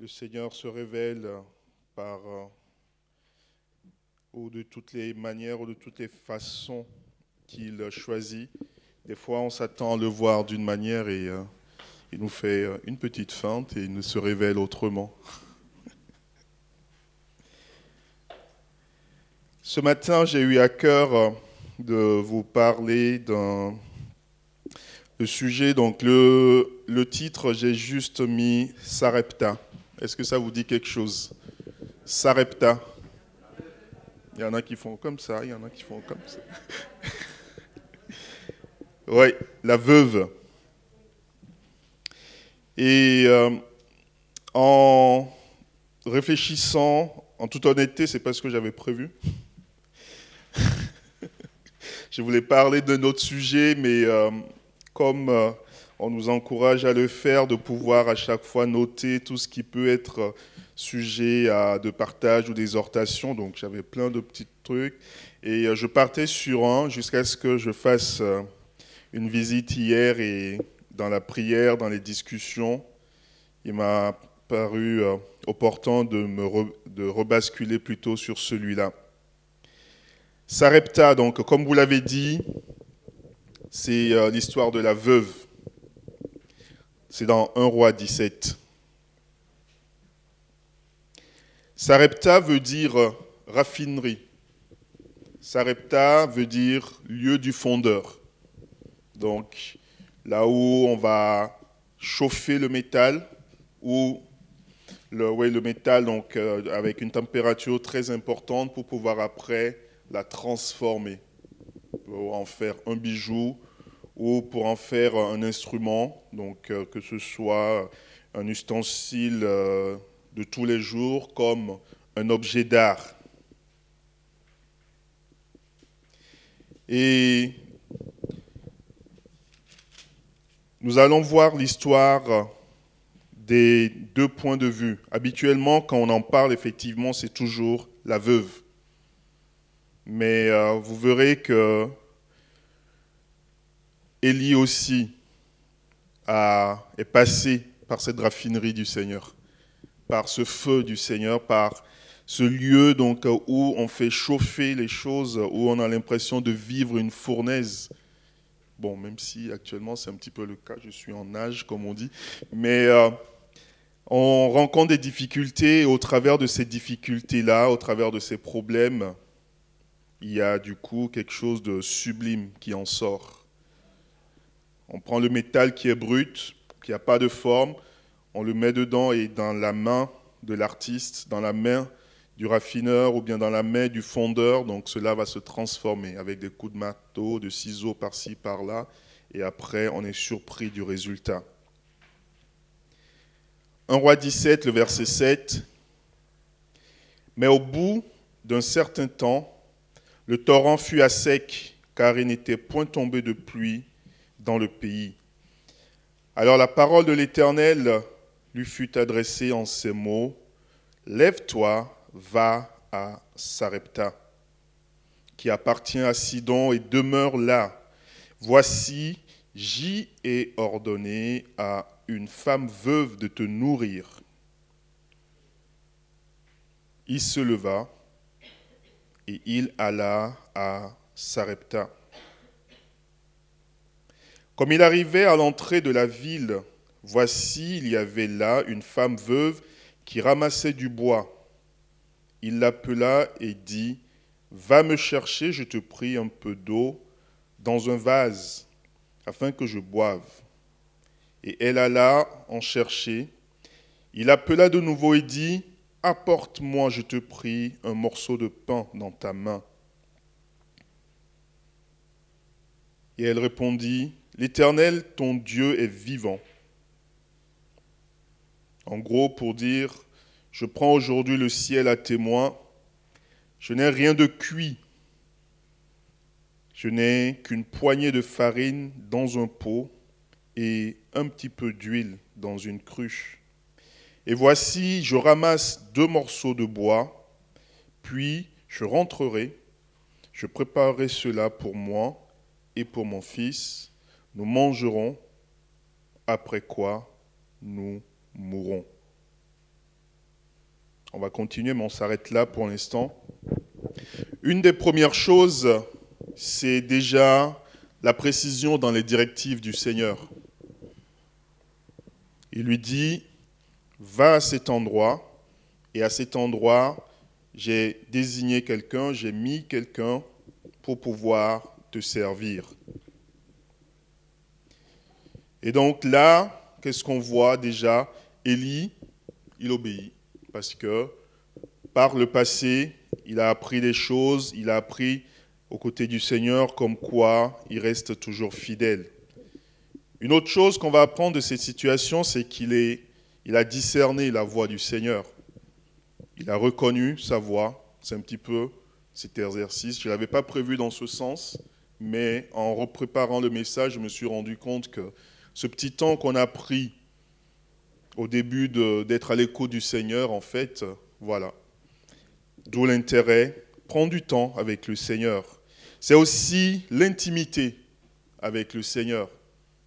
le Seigneur se révèle par euh, ou de toutes les manières ou de toutes les façons qu'il choisit. Des fois, on s'attend à le voir d'une manière et euh, il nous fait euh, une petite feinte et il nous se révèle autrement. Ce matin, j'ai eu à cœur de vous parler d'un sujet. Donc, le, le titre, j'ai juste mis Sarepta. Est-ce que ça vous dit quelque chose? Sarepta. Il y en a qui font comme ça, il y en a qui font comme ça. oui, la veuve. Et euh, en réfléchissant, en toute honnêteté, c'est pas ce que j'avais prévu. Je voulais parler d'un autre sujet, mais euh, comme euh, on nous encourage à le faire, de pouvoir à chaque fois noter tout ce qui peut être sujet à de partage ou d'exhortation. Donc j'avais plein de petits trucs. Et euh, je partais sur un jusqu'à ce que je fasse euh, une visite hier et dans la prière, dans les discussions, il m'a paru euh, opportun de me de rebasculer plutôt sur celui-là. Sarepta, donc, comme vous l'avez dit, c'est l'histoire de la veuve. C'est dans 1 roi 17. Sarepta veut dire raffinerie. Sarepta veut dire lieu du fondeur. Donc là où on va chauffer le métal, ou le, le métal donc, euh, avec une température très importante pour pouvoir après la transformer, pour en faire un bijou ou pour en faire un instrument, donc euh, que ce soit un ustensile euh, de tous les jours comme un objet d'art. Et nous allons voir l'histoire des deux points de vue. Habituellement, quand on en parle, effectivement, c'est toujours la veuve. Mais euh, vous verrez que Élie aussi est passé par cette raffinerie du Seigneur, par ce feu du Seigneur, par ce lieu donc où on fait chauffer les choses, où on a l'impression de vivre une fournaise. Bon, même si actuellement c'est un petit peu le cas, je suis en âge comme on dit, mais euh, on rencontre des difficultés et au travers de ces difficultés-là, au travers de ces problèmes, il y a du coup quelque chose de sublime qui en sort. On prend le métal qui est brut, qui n'a pas de forme, on le met dedans et dans la main de l'artiste, dans la main du raffineur ou bien dans la main du fondeur, donc cela va se transformer avec des coups de marteau, de ciseaux par-ci, par-là, et après on est surpris du résultat. 1 roi 17, le verset 7. Mais au bout d'un certain temps, le torrent fut à sec, car il n'était point tombé de pluie dans le pays. Alors la parole de l'Éternel lui fut adressée en ces mots, Lève-toi, va à Sarepta, qui appartient à Sidon, et demeure là. Voici, j'y ai ordonné à une femme veuve de te nourrir. Il se leva et il alla à Sarepta. Comme il arrivait à l'entrée de la ville, voici, il y avait là une femme veuve qui ramassait du bois. Il l'appela et dit, Va me chercher, je te prie, un peu d'eau dans un vase, afin que je boive. Et elle alla en chercher. Il appela de nouveau et dit, Apporte-moi, je te prie, un morceau de pain dans ta main. Et elle répondit, L'Éternel, ton Dieu, est vivant. En gros, pour dire, je prends aujourd'hui le ciel à témoin, je n'ai rien de cuit, je n'ai qu'une poignée de farine dans un pot et un petit peu d'huile dans une cruche. Et voici, je ramasse deux morceaux de bois, puis je rentrerai, je préparerai cela pour moi et pour mon fils, nous mangerons, après quoi nous mourrons. On va continuer, mais on s'arrête là pour l'instant. Une des premières choses, c'est déjà la précision dans les directives du Seigneur. Il lui dit, va à cet endroit, et à cet endroit, j'ai désigné quelqu'un, j'ai mis quelqu'un pour pouvoir te servir. Et donc là, qu'est-ce qu'on voit déjà? Élie, il obéit, parce que par le passé, il a appris des choses, il a appris aux côtés du Seigneur comme quoi il reste toujours fidèle. Une autre chose qu'on va apprendre de cette situation, c'est qu'il est, il a discerné la voix du Seigneur. Il a reconnu sa voix. C'est un petit peu cet exercice. Je ne l'avais pas prévu dans ce sens, mais en repréparant le message, je me suis rendu compte que ce petit temps qu'on a pris au début d'être à l'écoute du Seigneur, en fait, voilà. D'où l'intérêt, prendre du temps avec le Seigneur. C'est aussi l'intimité avec le Seigneur.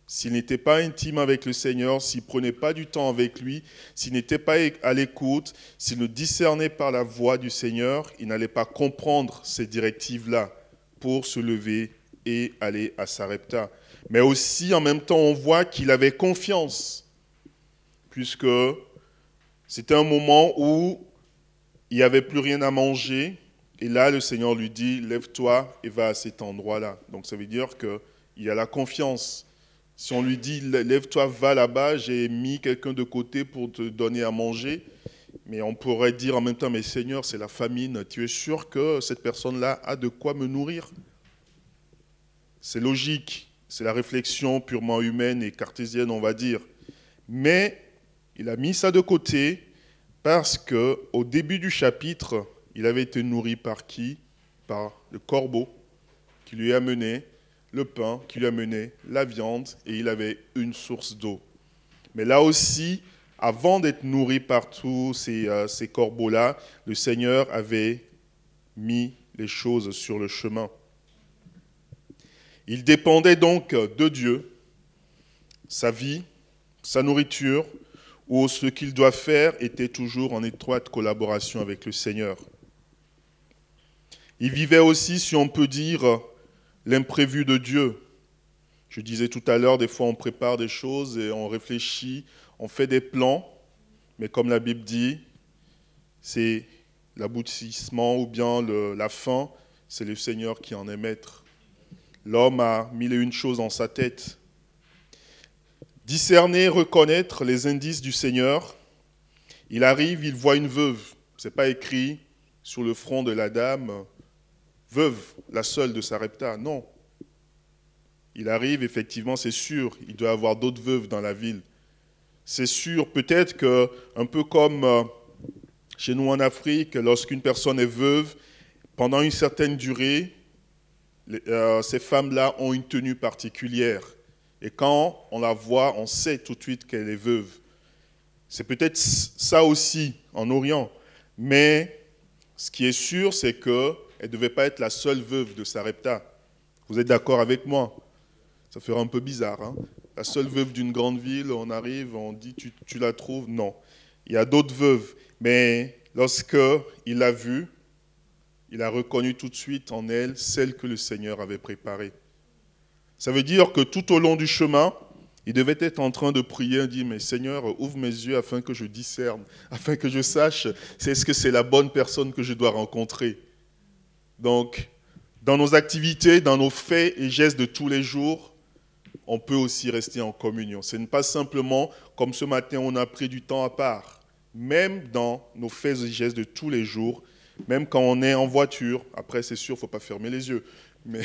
S'il n'était pas intime avec le Seigneur, s'il prenait pas du temps avec lui, s'il n'était pas à l'écoute, s'il ne discernait pas la voix du Seigneur, il n'allait pas comprendre ces directives-là pour se lever et aller à Sarepta. Mais aussi, en même temps, on voit qu'il avait confiance, puisque c'était un moment où il n'y avait plus rien à manger. Et là, le Seigneur lui dit, lève-toi et va à cet endroit-là. Donc ça veut dire qu'il a la confiance. Si on lui dit, lève-toi, va là-bas, j'ai mis quelqu'un de côté pour te donner à manger, mais on pourrait dire en même temps, mais Seigneur, c'est la famine, tu es sûr que cette personne-là a de quoi me nourrir? C'est logique, c'est la réflexion purement humaine et cartésienne, on va dire. Mais il a mis ça de côté parce que au début du chapitre, il avait été nourri par qui? Par le corbeau qui lui a mené le pain, qui lui a mené la viande, et il avait une source d'eau. Mais là aussi, avant d'être nourri par tous ces, euh, ces corbeaux-là, le Seigneur avait mis les choses sur le chemin. Il dépendait donc de Dieu, sa vie, sa nourriture, ou ce qu'il doit faire était toujours en étroite collaboration avec le Seigneur. Il vivait aussi, si on peut dire, l'imprévu de Dieu. Je disais tout à l'heure, des fois on prépare des choses et on réfléchit, on fait des plans, mais comme la Bible dit, c'est l'aboutissement ou bien la fin, c'est le Seigneur qui en est maître. L'homme a mille et une choses en sa tête. Discerner, reconnaître les indices du Seigneur. Il arrive, il voit une veuve. Ce n'est pas écrit sur le front de la dame, veuve, la seule de Sarepta. Non. Il arrive, effectivement, c'est sûr, il doit y avoir d'autres veuves dans la ville. C'est sûr, peut-être que, un peu comme euh, chez nous en Afrique, lorsqu'une personne est veuve, pendant une certaine durée, euh, ces femmes-là ont une tenue particulière. Et quand on la voit, on sait tout de suite qu'elle est veuve. C'est peut-être ça aussi en Orient. Mais ce qui est sûr, c'est que elle ne devait pas être la seule veuve de Sarepta. Vous êtes d'accord avec moi? Ça ferait un peu bizarre. Hein? La seule veuve d'une grande ville, on arrive, on dit tu, tu la trouves? Non. Il y a d'autres veuves. Mais lorsque il l'a vue, il a reconnu tout de suite en elle celle que le Seigneur avait préparée. Ça veut dire que tout au long du chemin, il devait être en train de prier dire, mais Seigneur, ouvre mes yeux afin que je discerne, afin que je sache c'est ce que c'est la bonne personne que je dois rencontrer. Donc, dans nos activités, dans nos faits et gestes de tous les jours, on peut aussi rester en communion. Ce n'est pas simplement comme ce matin, on a pris du temps à part. Même dans nos faits et gestes de tous les jours, même quand on est en voiture, après c'est sûr, il ne faut pas fermer les yeux, mais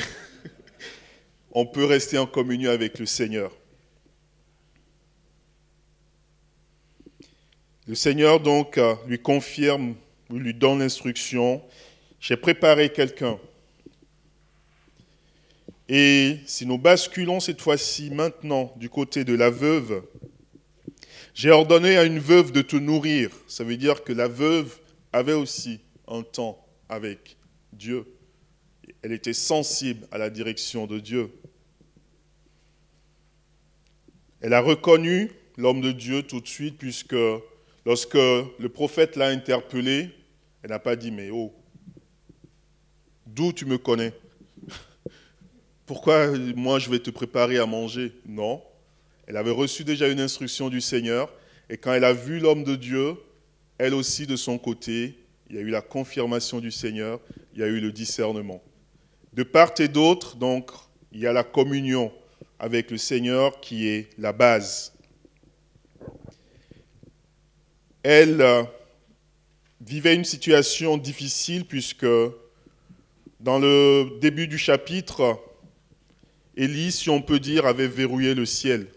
on peut rester en communion avec le Seigneur. Le Seigneur donc euh, lui confirme, lui donne l'instruction j'ai préparé quelqu'un. Et si nous basculons cette fois-ci maintenant du côté de la veuve, j'ai ordonné à une veuve de te nourrir. Ça veut dire que la veuve avait aussi un temps avec Dieu. Elle était sensible à la direction de Dieu. Elle a reconnu l'homme de Dieu tout de suite puisque Lorsque le prophète l'a interpellé, elle n'a pas dit, mais oh, d'où tu me connais? Pourquoi moi je vais te préparer à manger? Non. Elle avait reçu déjà une instruction du Seigneur, et quand elle a vu l'homme de Dieu, elle aussi de son côté, il y a eu la confirmation du Seigneur, il y a eu le discernement. De part et d'autre, donc, il y a la communion avec le Seigneur qui est la base. Elle euh, vivait une situation difficile puisque dans le début du chapitre, Élie, si on peut dire, avait verrouillé le ciel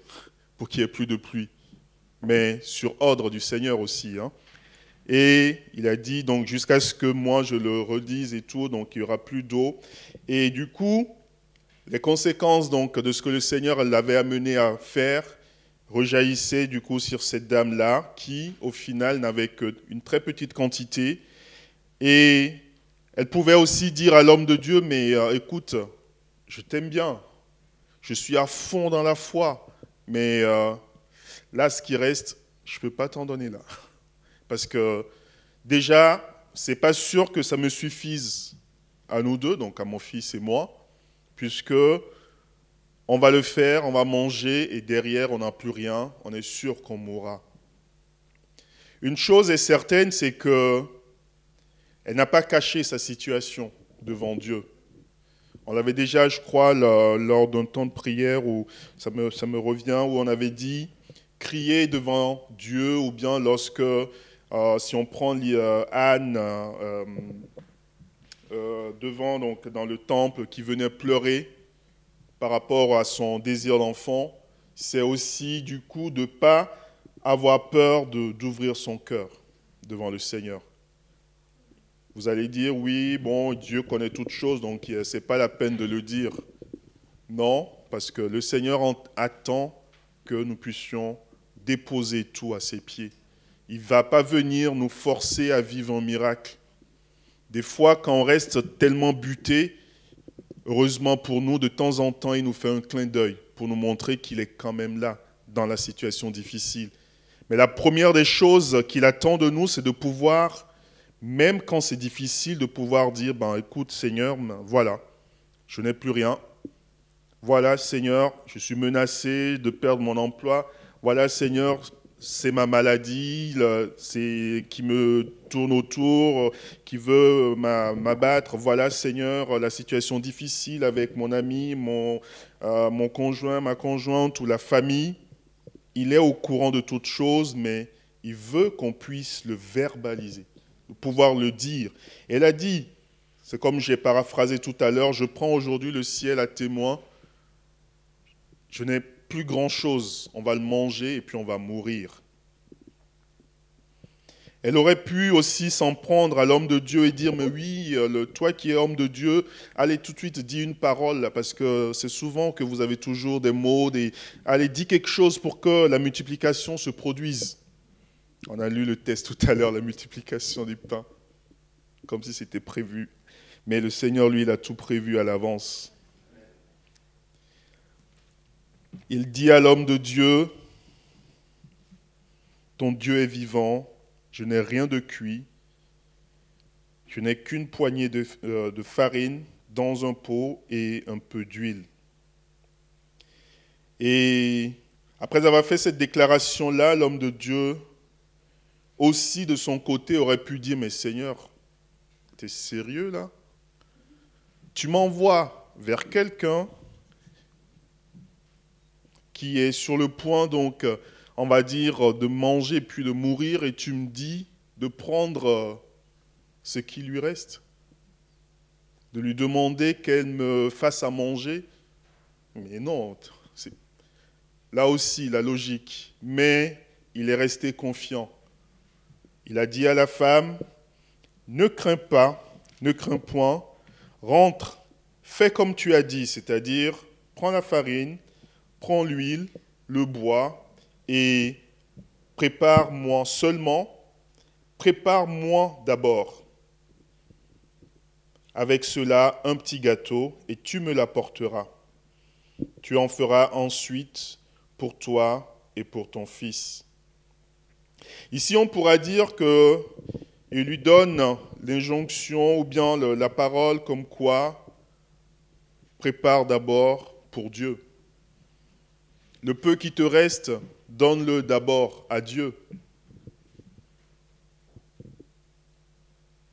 pour qu'il n'y ait plus de pluie, mais sur ordre du Seigneur aussi. Hein. Et il a dit, donc jusqu'à ce que moi je le redise et tout, donc il n'y aura plus d'eau. Et du coup, les conséquences donc de ce que le Seigneur l'avait amené à faire rejaillissaient du coup sur cette dame-là, qui au final n'avait qu'une très petite quantité. Et elle pouvait aussi dire à l'homme de Dieu, mais euh, écoute, je t'aime bien, je suis à fond dans la foi, mais euh, là, ce qui reste, je ne peux pas t'en donner là. Parce que déjà, c'est pas sûr que ça me suffise à nous deux, donc à mon fils et moi, puisque on va le faire, on va manger et derrière on n'a plus rien, on est sûr qu'on mourra. Une chose est certaine, c'est que elle n'a pas caché sa situation devant Dieu. On l'avait déjà, je crois, lors d'un temps de prière où ça me, ça me revient, où on avait dit crier devant Dieu, ou bien lorsque si on prend euh, Anne euh, devant, donc, dans le temple, qui venait pleurer par rapport à son désir d'enfant, c'est aussi du coup de ne pas avoir peur d'ouvrir son cœur devant le Seigneur. Vous allez dire, oui, bon, Dieu connaît toutes choses, donc ce n'est pas la peine de le dire. Non, parce que le Seigneur attend que nous puissions déposer tout à ses pieds. Il ne va pas venir nous forcer à vivre un miracle. Des fois, quand on reste tellement buté, heureusement pour nous, de temps en temps, il nous fait un clin d'œil pour nous montrer qu'il est quand même là dans la situation difficile. Mais la première des choses qu'il attend de nous, c'est de pouvoir, même quand c'est difficile, de pouvoir dire, ben, écoute Seigneur, ben, voilà, je n'ai plus rien. Voilà Seigneur, je suis menacé de perdre mon emploi. Voilà Seigneur, c'est ma maladie, c'est qui me tourne autour, qui veut m'abattre. Voilà, Seigneur, la situation difficile avec mon ami, mon, euh, mon conjoint, ma conjointe ou la famille. Il est au courant de toutes choses, mais il veut qu'on puisse le verbaliser, pouvoir le dire. Elle a dit, c'est comme j'ai paraphrasé tout à l'heure, je prends aujourd'hui le ciel à témoin. Je n'ai plus grand-chose. On va le manger et puis on va mourir. Elle aurait pu aussi s'en prendre à l'homme de Dieu et dire, mais oui, le, toi qui es homme de Dieu, allez tout de suite dire une parole, parce que c'est souvent que vous avez toujours des mots, des... allez, dis quelque chose pour que la multiplication se produise. On a lu le test tout à l'heure, la multiplication du pain, comme si c'était prévu. Mais le Seigneur, lui, il a tout prévu à l'avance. Il dit à l'homme de Dieu, ton Dieu est vivant, je n'ai rien de cuit, je n'ai qu'une poignée de, euh, de, farine dans un pot et un peu d'huile. Et après avoir fait cette déclaration-là, l'homme de Dieu, aussi de son côté, aurait pu dire, mais Seigneur, tu es sérieux là? Tu m'envoies vers quelqu'un qui est sur le point, donc, on va dire, de manger puis de mourir, et tu me dis de prendre ce qui lui reste, de lui demander qu'elle me fasse à manger? Mais non, c'est là aussi la logique. Mais il est resté confiant. Il a dit à la femme, ne crains pas, ne crains point, rentre, fais comme tu as dit, c'est-à-dire prends la farine, prends l'huile, le bois et prépare-moi seulement, prépare-moi d'abord avec cela un petit gâteau et tu me l'apporteras. Tu en feras ensuite pour toi et pour ton fils. Ici, on pourra dire que il lui donne l'injonction ou bien la parole comme quoi prépare d'abord pour Dieu. Le peu qui te reste, donne-le d'abord à Dieu.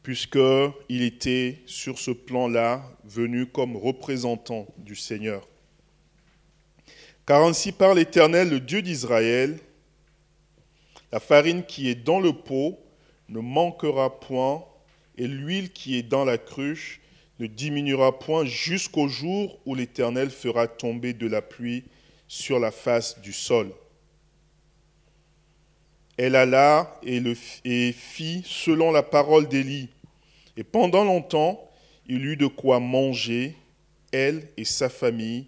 Puisqu'il était sur ce plan-là venu comme représentant du Seigneur. Car ainsi par l'Éternel, le Dieu d'Israël, la farine qui est dans le pot ne manquera point, et l'huile qui est dans la cruche ne diminuera point jusqu'au jour où l'Éternel fera tomber de la pluie sur la face du sol. Elle alla et, fit selon la parole d'Élie. Et pendant longtemps, il eut de quoi manger, elle et sa famille,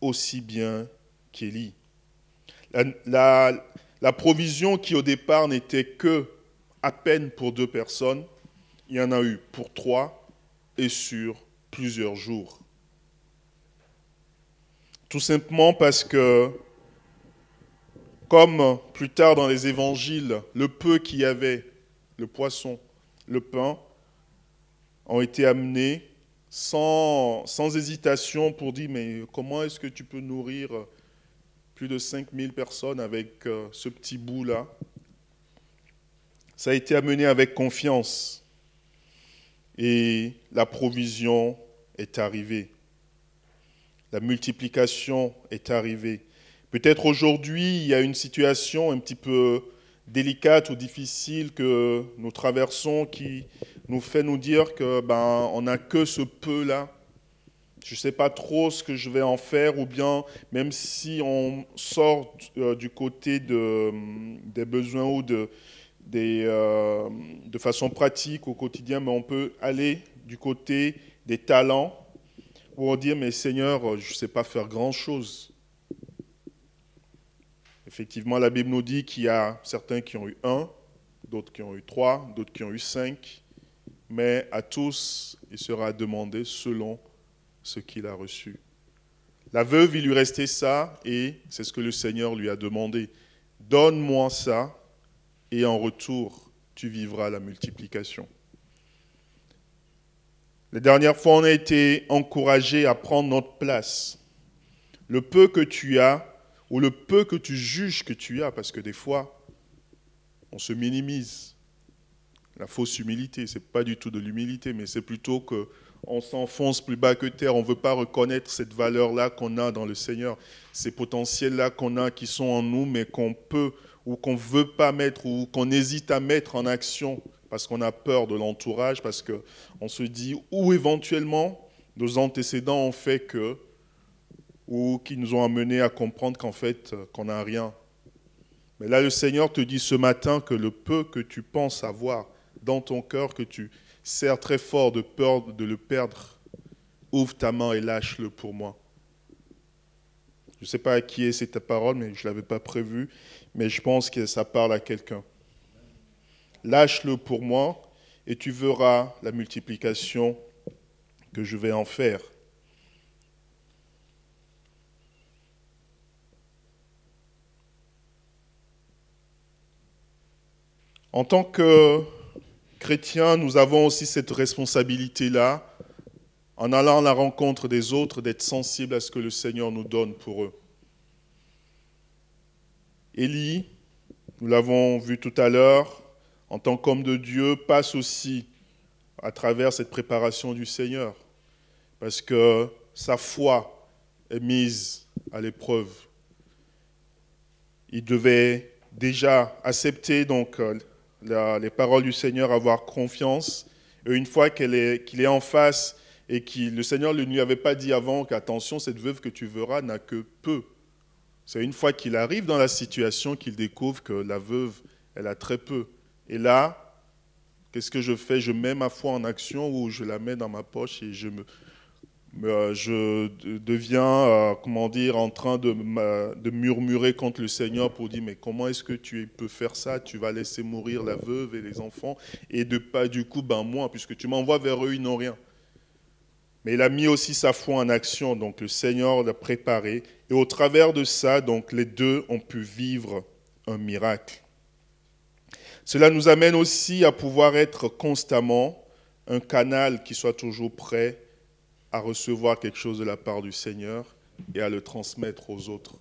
aussi bien qu'Élie. La, la provision qui au départ n'était que à peine pour deux personnes, il y en a eu pour trois et sur plusieurs jours. Tout simplement parce que, comme plus tard dans les évangiles, le peu qu'il y avait, le poisson, le pain, ont été amenés sans, sans hésitation pour dire, mais comment est-ce que tu peux nourrir plus de 5000 personnes avec euh, ce petit bout-là? Ça a été amené avec confiance et la provision est arrivée. La multiplication est arrivée. Peut-être aujourd'hui, il y a une situation un petit peu délicate ou difficile que nous traversons qui nous fait nous dire que ben on n'a que ce peu là. Je ne sais pas trop ce que je vais en faire ou bien même si on sort euh, du côté de, des besoins ou de, euh, de façon pratique au quotidien, mais on peut aller du côté des talents pour dire, mais Seigneur, je ne sais pas faire grand-chose. Effectivement, la Bible nous dit qu'il y a certains qui ont eu un, d'autres qui ont eu trois, d'autres qui ont eu cinq, mais à tous, il sera demandé selon ce qu'il a reçu. La veuve, il lui restait ça, et c'est ce que le Seigneur lui a demandé. Donne-moi ça, et en retour, tu vivras la multiplication. La dernière fois, on a été encouragé à prendre notre place. Le peu que tu as, ou le peu que tu juges que tu as, parce que des fois, on se minimise. La fausse humilité, ce n'est pas du tout de l'humilité, mais c'est plutôt que on s'enfonce plus bas que terre, on ne veut pas reconnaître cette valeur-là qu'on a dans le Seigneur, ces potentiels-là qu'on a qui sont en nous, mais qu'on peut ou qu'on ne veut pas mettre ou qu'on hésite à mettre en action parce qu'on a peur de l'entourage, parce qu'on se dit, ou éventuellement, nos antécédents ont fait que, ou qui nous ont amenés à comprendre qu'en fait, qu'on n'a rien. Mais là, le Seigneur te dit ce matin que le peu que tu penses avoir dans ton cœur, que tu sers très fort de peur de le perdre, ouvre ta main et lâche-le pour moi. Je ne sais pas à qui est cette parole, mais je ne l'avais pas prévu, mais je pense que ça parle à quelqu'un lâche-le pour moi et tu verras la multiplication que je vais en faire. En tant que chrétiens, nous avons aussi cette responsabilité-là, en allant à la rencontre des autres, d'être sensibles à ce que le Seigneur nous donne pour eux. Élie, nous l'avons vu tout à l'heure, en tant qu'homme de Dieu, passe aussi à travers cette préparation du Seigneur, parce que sa foi est mise à l'épreuve. Il devait déjà accepter donc euh, les paroles du Seigneur, avoir confiance. Et une fois qu'il est, en face et que le Seigneur ne lui avait pas dit avant qu'attention, cette veuve que tu verras n'a que peu. C'est une fois qu'il arrive dans la situation qu'il découvre que la veuve, elle a très peu. Et là, qu'est-ce que je fais? Je mets ma foi en action ou je la mets dans ma poche et je je deviens, euh, comment en train de, de, murmurer contre le Seigneur pour dire, mais comment est-ce que tu peux faire ça? Tu vas laisser mourir la veuve et les enfants, et de pas du coup, ben moi, puisque tu m'envoies vers eux, ils n'ont rien. Mais il a mis aussi sa foi en action, donc le Seigneur l'a préparé, et au travers de ça, donc les deux ont pu vivre un miracle. Cela nous amène aussi à pouvoir être constamment un canal qui soit toujours prêt à recevoir quelque chose de la part du Seigneur et à le transmettre aux autres.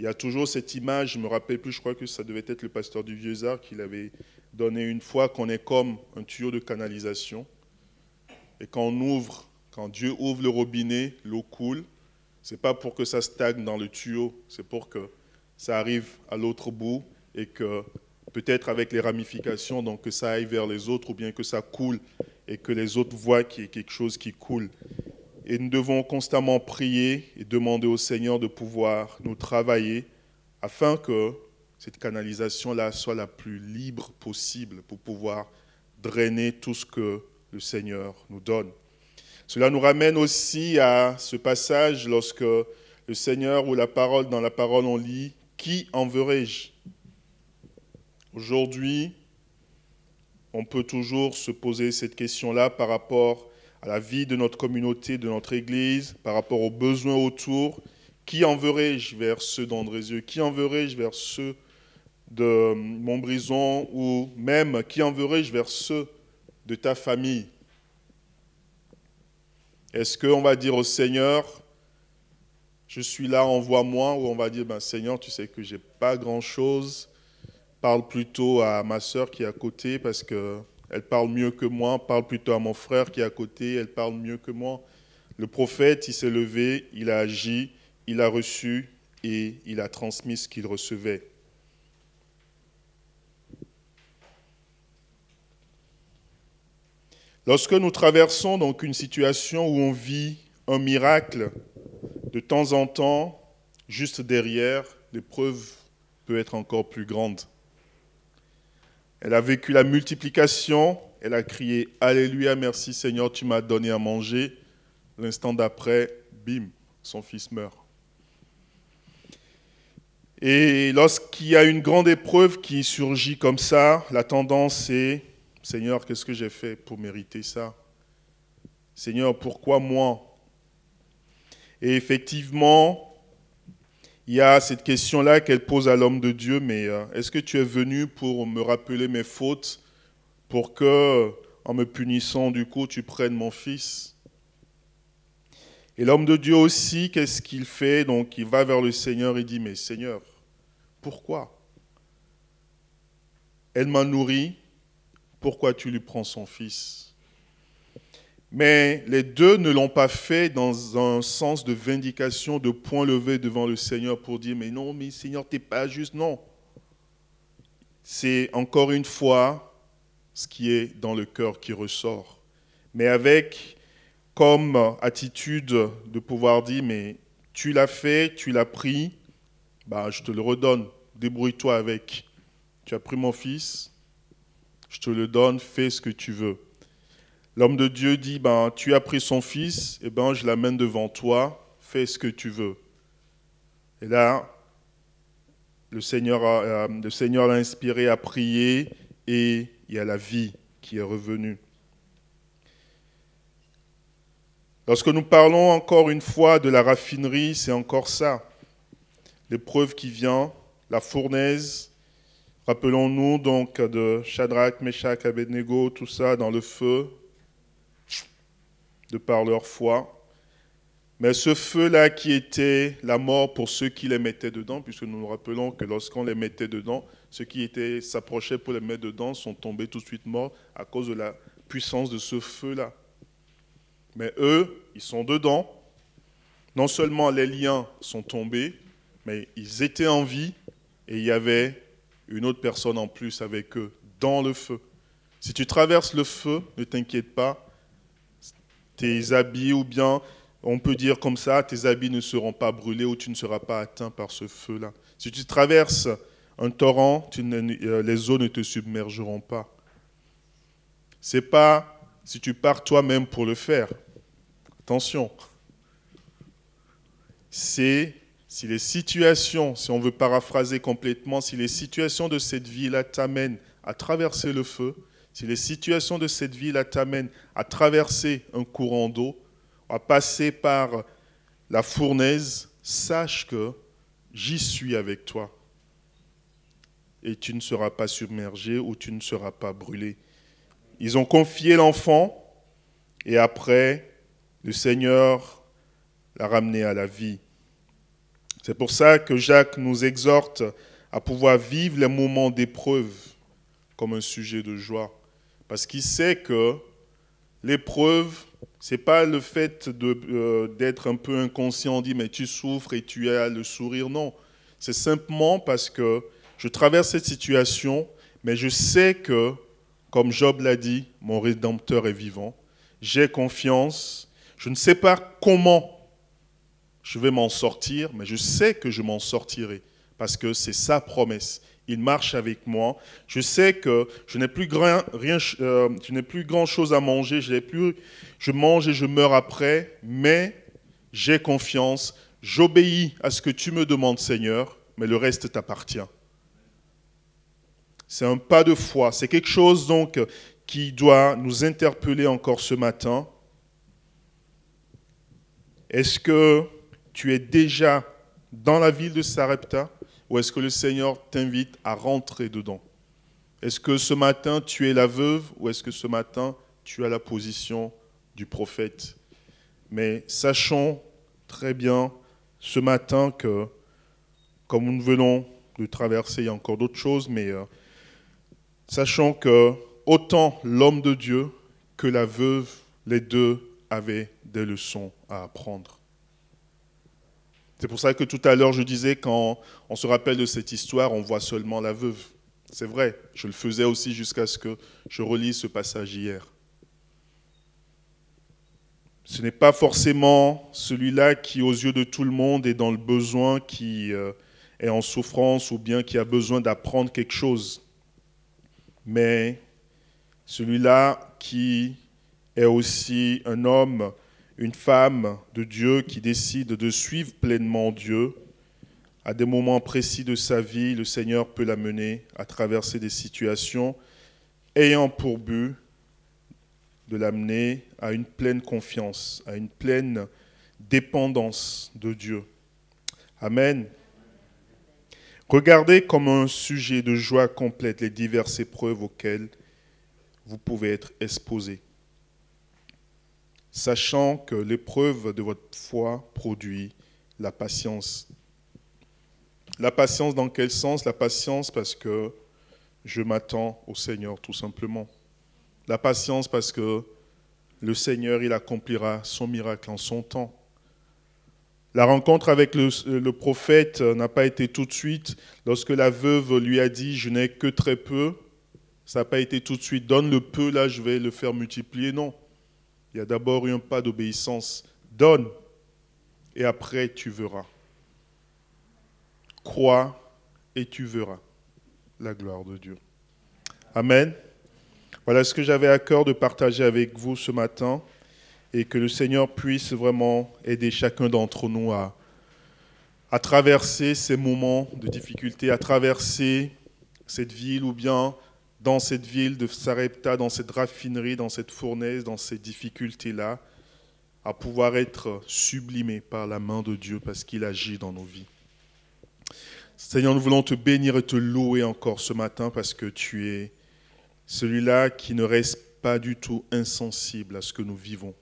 Il y a toujours cette image, je me rappelle plus, je crois que ça devait être le pasteur du Vieux-Art qui l'avait donné une fois, qu'on est comme un tuyau de canalisation. Et quand on ouvre, quand Dieu ouvre le robinet, l'eau coule. C'est pas pour que ça stagne dans le tuyau, c'est pour que ça arrive à l'autre bout et que peut-être avec les ramifications, donc que ça aille vers les autres ou bien que ça coule et que les autres voient qu'il y a quelque chose qui coule. Et nous devons constamment prier et demander au Seigneur de pouvoir nous travailler afin que cette canalisation-là soit la plus libre possible pour pouvoir drainer tout ce que le Seigneur nous donne. Cela nous ramène aussi à ce passage lorsque le Seigneur ou la parole, dans la parole on lit, Qui enverrai-je Aujourd'hui, on peut toujours se poser cette question-là par rapport à la vie de notre communauté, de notre Église, par rapport aux besoins autour. Qui enverrai-je vers ceux d'Andrézieux Qui enverrai-je vers ceux de Montbrison ou même qui enverrai-je vers ceux de ta famille? Est-ce qu'on va dire au Seigneur, je suis là, envoie-moi, ou on va dire, ben, Seigneur, tu sais que j'ai pas grand-chose, parle plutôt à ma sœur qui est à côté parce que elle parle mieux que moi, parle plutôt à mon frère qui est à côté, elle parle mieux que moi. Le prophète, il s'est levé, il a agi, il a reçu et il a transmis ce qu'il recevait. Lorsque nous traversons donc une situation où on vit un miracle, de temps en temps, juste derrière, l'épreuve peut être encore plus grande. Elle a vécu la multiplication, elle a crié Alléluia, merci Seigneur, tu m'as donné à manger. L'instant d'après, bim, son fils meurt. Et lorsqu'il y a une grande épreuve qui surgit comme ça, la tendance est Seigneur, qu'est-ce que j'ai fait pour mériter ça? Seigneur, pourquoi moi? Et effectivement, il y a cette question-là qu'elle pose à l'homme de Dieu, mais euh, est-ce que tu es venu pour me rappeler mes fautes, pour que, en me punissant, du coup, tu prennes mon fils? Et l'homme de Dieu aussi, qu'est-ce qu'il fait? Donc, il va vers le Seigneur et dit, mais Seigneur, pourquoi? Elle m'a nourri, pourquoi tu lui prends son fils? Mais les deux ne l'ont pas fait dans un sens de vindication, de point levé devant le Seigneur pour dire, mais non, mais Seigneur, tu n'es pas juste. Non. C'est encore une fois ce qui est dans le cœur qui ressort. Mais avec comme attitude de pouvoir dire, mais tu l'as fait, tu l'as pris, bah, je te le redonne, débrouille-toi avec. Tu as pris mon fils, je te le donne, fais ce que tu veux. L'homme de Dieu dit, ben, tu as pris son fils, et eh ben, je l'amène devant toi, fais ce que tu veux. Et là, le Seigneur, euh, le Seigneur l'a inspiré à prier et il y a la vie qui est revenue. Lorsque nous parlons encore une fois de la raffinerie, c'est encore ça. L'épreuve qui vient, la fournaise. Rappelons-nous donc de Shadrach, Meshach, Abednego, tout ça dans le feu, de par leur foi. Mais ce feu-là qui était la mort pour ceux qui les mettaient dedans, puisque nous nous rappelons que lorsqu'on les mettait dedans, ceux qui étaient s'approchaient pour les mettre dedans sont tombés tout de suite morts à cause de la puissance de ce feu-là. Mais eux, ils sont dedans. Non seulement les liens sont tombés, mais ils étaient en vie et il y avait une autre personne en plus avec eux dans le feu. Si tu traverses le feu, ne t'inquiète pas, tes habits, ou bien on peut dire comme ça, tes habits ne seront pas brûlés ou tu ne seras pas atteint par ce feu-là. Si tu traverses un torrent, euh, les eaux ne te submergeront pas. C'est pas si tu pars toi-même pour le faire. Attention. C'est si les situations, si on veut paraphraser complètement, si les situations de cette vie-là t'amènent à traverser le feu, si les situations de cette vie-là t'amènent à traverser un courant d'eau, à passer par la fournaise, sache que j'y suis avec toi. et tu ne seras pas submergé ou tu ne seras pas brûlé. Ils ont confié l'enfant et après, le Seigneur l'a ramené à la vie. C'est pour ça que Jacques nous exhorte à pouvoir vivre les moments d'épreuve comme un sujet de joie. Parce qu'il sait que l'épreuve, ce n'est pas le fait euh, d'être un peu inconscient, on dit mais tu souffres et tu as le sourire. Non, c'est simplement parce que je traverse cette situation, mais je sais que, comme Job l'a dit, mon Rédempteur est vivant. J'ai confiance. Je ne sais pas comment je vais m'en sortir, mais je sais que je m'en sortirai, parce que c'est sa promesse. Il marche avec moi. Je sais que je n'ai plus, euh, je n'ai plus grand chose à manger, je mange et je meurs après, mais j'ai confiance. J'obéis à ce que tu me demandes, Seigneur, mais le reste t'appartient. C'est un pas de foi. C'est quelque chose donc qui doit nous interpeller encore ce matin. Est-ce que tu es déjà dans la ville de Sarepta? Ou est-ce que le Seigneur t'invite à rentrer dedans? Est-ce que ce matin tu es la veuve ou est-ce que ce matin tu as la position du prophète? Mais sachons très bien ce matin que, comme nous venons de traverser, il y a encore d'autres choses, mais euh, sachant que autant l'homme de Dieu que la veuve, les deux avaient des leçons à apprendre. C'est pour ça que tout à l'heure je disais, quand on se rappelle de cette histoire, on voit seulement la veuve. C'est vrai, je le faisais aussi jusqu'à ce que je relise ce passage hier. Ce n'est pas forcément celui-là qui, aux yeux de tout le monde, est dans le besoin, qui euh, est en souffrance ou bien qui a besoin d'apprendre quelque chose mais celui-là qui est aussi un homme, une femme de Dieu qui décide de suivre pleinement Dieu. À des moments précis de sa vie, le Seigneur peut l'amener à traverser des situations ayant pour but de l'amener à une pleine confiance, à une pleine dépendance de Dieu. Amen. Regardez comme un sujet de joie complète les diverses épreuves auxquelles vous pouvez être exposé, sachant que l'épreuve de votre foi produit la patience. La patience dans quel sens? La patience parce que je m'attends au Seigneur tout simplement. La patience parce que le Seigneur, il accomplira son miracle en son temps. La rencontre avec le, prophète n'a pas été tout de suite. Lorsque la veuve lui a dit, je n'ai que très peu, ça n'a pas été tout de suite. Donne le peu, là, je vais le faire multiplier. Non. Il y a d'abord eu un pas d'obéissance. Donne, et après tu verras. Crois, et tu verras la gloire de Dieu. Amen. Voilà ce que j'avais à cœur de partager avec vous ce matin et que le Seigneur puisse vraiment aider chacun d'entre nous à, traverser ces moments de difficulté, à traverser cette ville ou bien dans cette ville de Sarepta, dans cette raffinerie, dans cette fournaise, dans ces difficultés-là, à pouvoir être sublimé par la main de Dieu parce qu'il agit dans nos vies. Seigneur, nous voulons te bénir et te louer encore ce matin parce que tu es celui-là qui ne reste pas du tout insensible à ce que nous vivons.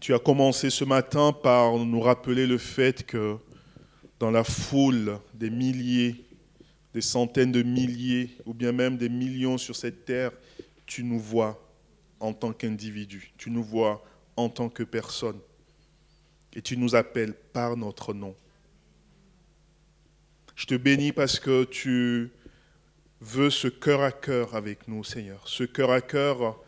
Tu as commencé ce matin par nous rappeler le fait que dans la foule des milliers, des centaines de milliers, ou bien même des millions sur cette terre, tu nous vois en tant qu'individu, tu nous vois en tant que personne, et tu nous appelles par notre nom. Je te bénis parce que tu veux ce cœur à cœur avec nous, Seigneur, ce cœur à cœur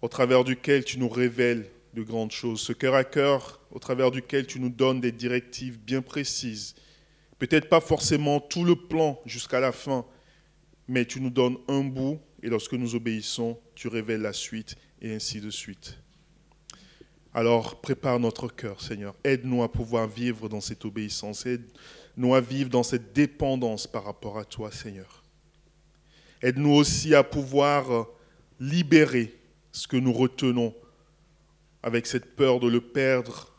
au travers duquel tu nous révèles de grandes choses, ce cœur à cœur au travers duquel tu nous donnes des directives bien précises. Peut-être pas forcément tout le plan jusqu'à la fin, mais tu nous donnes un bout et lorsque nous obéissons, tu révèles la suite et ainsi de suite. Alors prépare notre cœur, Seigneur. Aide-nous à pouvoir vivre dans cette obéissance. Aide-nous à vivre dans cette dépendance par rapport à toi, Seigneur. Aide-nous aussi à pouvoir libérer ce que nous retenons avec cette peur de le perdre,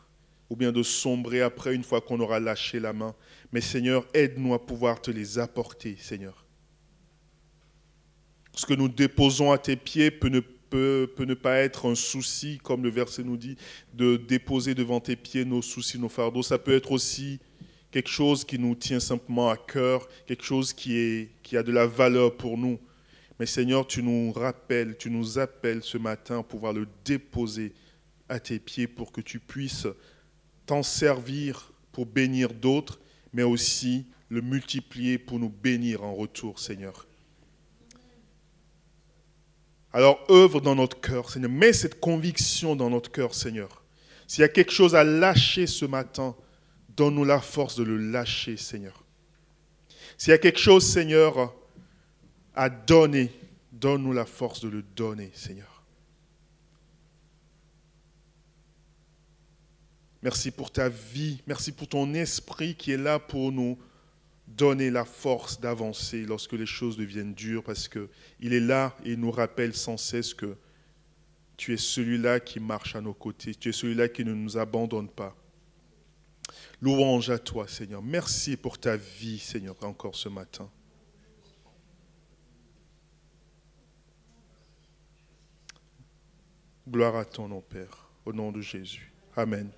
ou bien de sombrer après une fois qu'on aura lâché la main. Mais Seigneur, aide-nous à pouvoir te les apporter, Seigneur. Ce que nous déposons à tes pieds peut ne, peut, peut ne pas être un souci, comme le verset nous dit, de déposer devant tes pieds nos soucis, nos fardeaux. Ça peut être aussi quelque chose qui nous tient simplement à cœur, quelque chose qui, est, qui a de la valeur pour nous. Mais Seigneur, tu nous rappelles, tu nous appelles ce matin à pouvoir le déposer à tes pieds pour que tu puisses t'en servir pour bénir d'autres, mais aussi le multiplier pour nous bénir en retour, Seigneur. Alors œuvre dans notre cœur, Seigneur. Mets cette conviction dans notre cœur, Seigneur. S'il y a quelque chose à lâcher ce matin, donne-nous la force de le lâcher, Seigneur. S'il y a quelque chose, Seigneur, à donner, donne-nous la force de le donner, Seigneur. Merci pour ta vie. Merci pour ton esprit qui est là pour nous donner la force d'avancer lorsque les choses deviennent dures, parce qu'il est là et nous rappelle sans cesse que tu es celui-là qui marche à nos côtés, tu es celui-là qui ne nous abandonne pas. Louange à toi, Seigneur. Merci pour ta vie, Seigneur, encore ce matin. Gloire à ton nom, Père, au nom de Jésus. Amen.